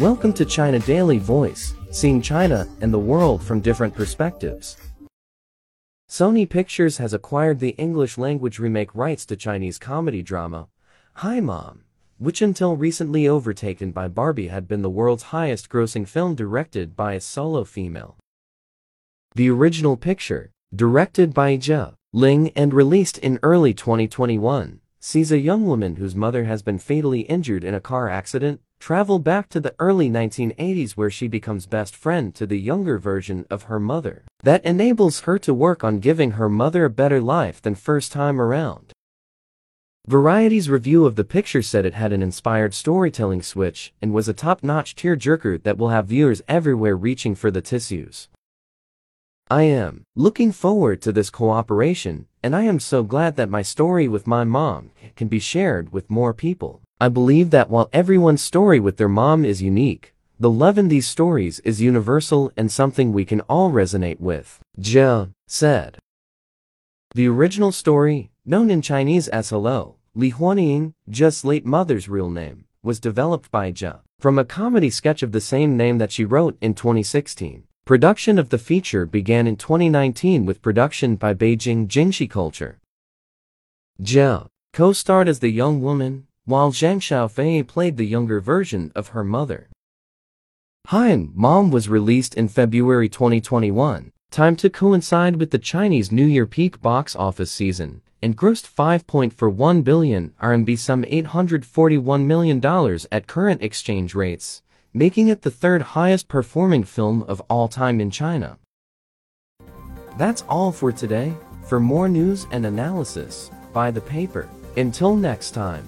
Welcome to China Daily Voice, seeing China and the world from different perspectives. Sony Pictures has acquired the English language remake rights to Chinese comedy drama, Hi Mom, which until recently overtaken by Barbie had been the world's highest grossing film directed by a solo female. The original picture, directed by Jia Ling and released in early 2021, sees a young woman whose mother has been fatally injured in a car accident travel back to the early 1980s where she becomes best friend to the younger version of her mother. That enables her to work on giving her mother a better life than first time around. Variety's review of the picture said it had an inspired storytelling switch and was a top-notch tearjerker that will have viewers everywhere reaching for the tissues. I am looking forward to this cooperation, and I am so glad that my story with my mom can be shared with more people. I believe that while everyone's story with their mom is unique, the love in these stories is universal and something we can all resonate with. Jia said. The original story, known in Chinese as Hello, Li Huanying, Jia's late mother's real name, was developed by Jia from a comedy sketch of the same name that she wrote in 2016. Production of the feature began in 2019 with production by Beijing Jingxi Culture. Jia co-starred as the young woman, while Zhang Xiaofei played the younger version of her mother. Hi Mom was released in February 2021, time to coincide with the Chinese New Year peak box office season, and grossed 5.41 billion RMB some $841 million at current exchange rates, making it the third highest performing film of all time in China. That's all for today. For more news and analysis, buy the paper. Until next time.